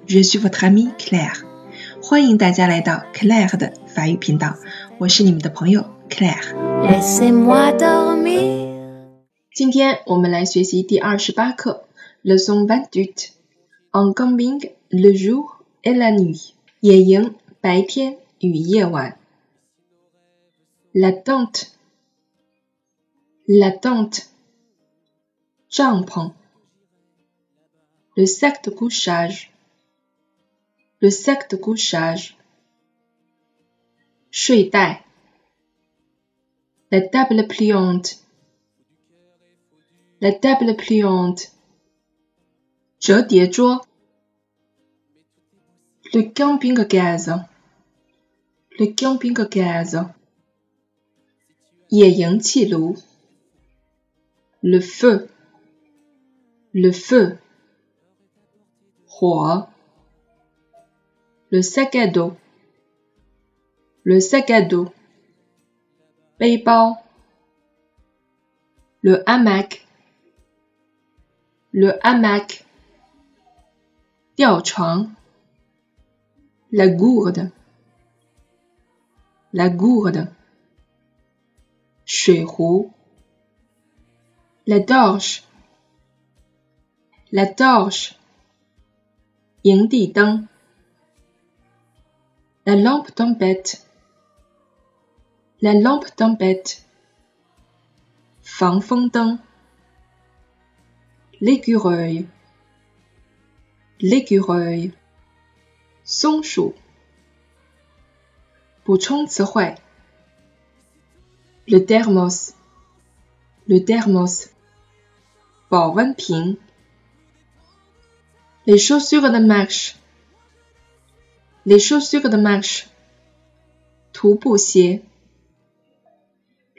FM，je suis votre amie Claire。欢迎大家来到 Claire 的法语频道，我是你们的朋友 Claire。 Laissez-moi dormir. 今天我们来学习第二十八课，Leçon vingt-huit，en camping le jour et la nuit，野营白天与夜晚。La tente，la tente，帐篷。Le sac de couchage，le sac de couchage，睡袋。La table pliante，la table pliante，折叠桌。Le camping gaz，le camping gaz，野营气炉。Le feu，le feu，火。 Le sac à dos，le sac à dos，背包。Le hamac，le hamac，吊床。La gourde，la gourde，水壶。La torche，la torche，营地灯。 la lampe tempête. La lampe tempête. L'écureuil. L'écureuil. Song chou. Le thermos. Le thermos. Ping. Les chaussures de marche. marche，les chaussures de marche，徒步鞋。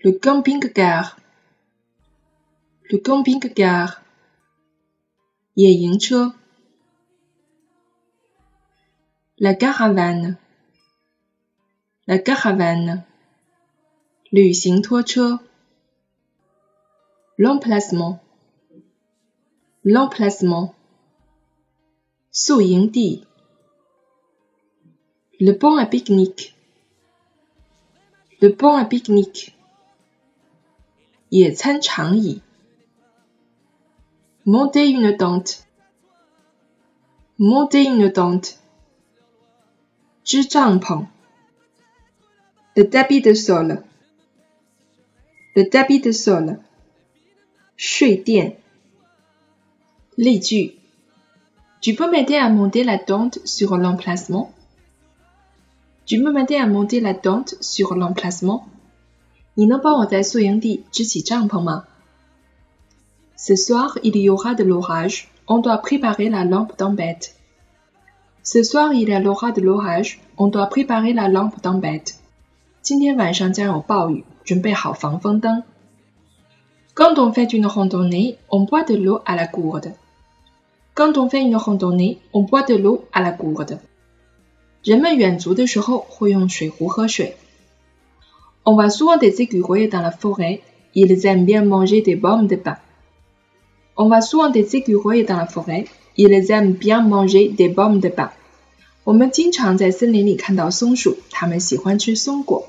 le camping-car，le camping-car，野营车。La caravane，la caravane，旅行拖车。L'emplacement，l'emplacement，宿营地。 Le banc à pique-nique，le banc à pique-nique，野餐长椅。Monter une tente，monter une tente，支帐篷。Le tapis de sol，le tapis de sol，睡垫。例句：Tu peux m'aider à monter la tente sur l'emplacement? Tu peux m'aider à monter la tente sur l'emplacement? 你能帮我在宿营地支起帐篷吗？Ce soir, il y aura de l'orage. On doit préparer la lampe tempête. Ce soir, il y aura de l'orage. On doit préparer la lampe tempête. 今天晚上将有暴雨，准备好防风灯。Quand on fait une randonnée, on boit de l'eau à la gourde. Quand on fait une randonnée, on boit de l'eau à la gourde. 人们远足的时候会用水壶喝水。On va souvent des écureuils dans la forêt. Ils aiment bien manger des pommes de pin. On va souvent des écureuils dans la forêt. Ils aiment bien manger des pommes de pin. 我们经常在森林里看到松鼠，它们喜欢吃松果。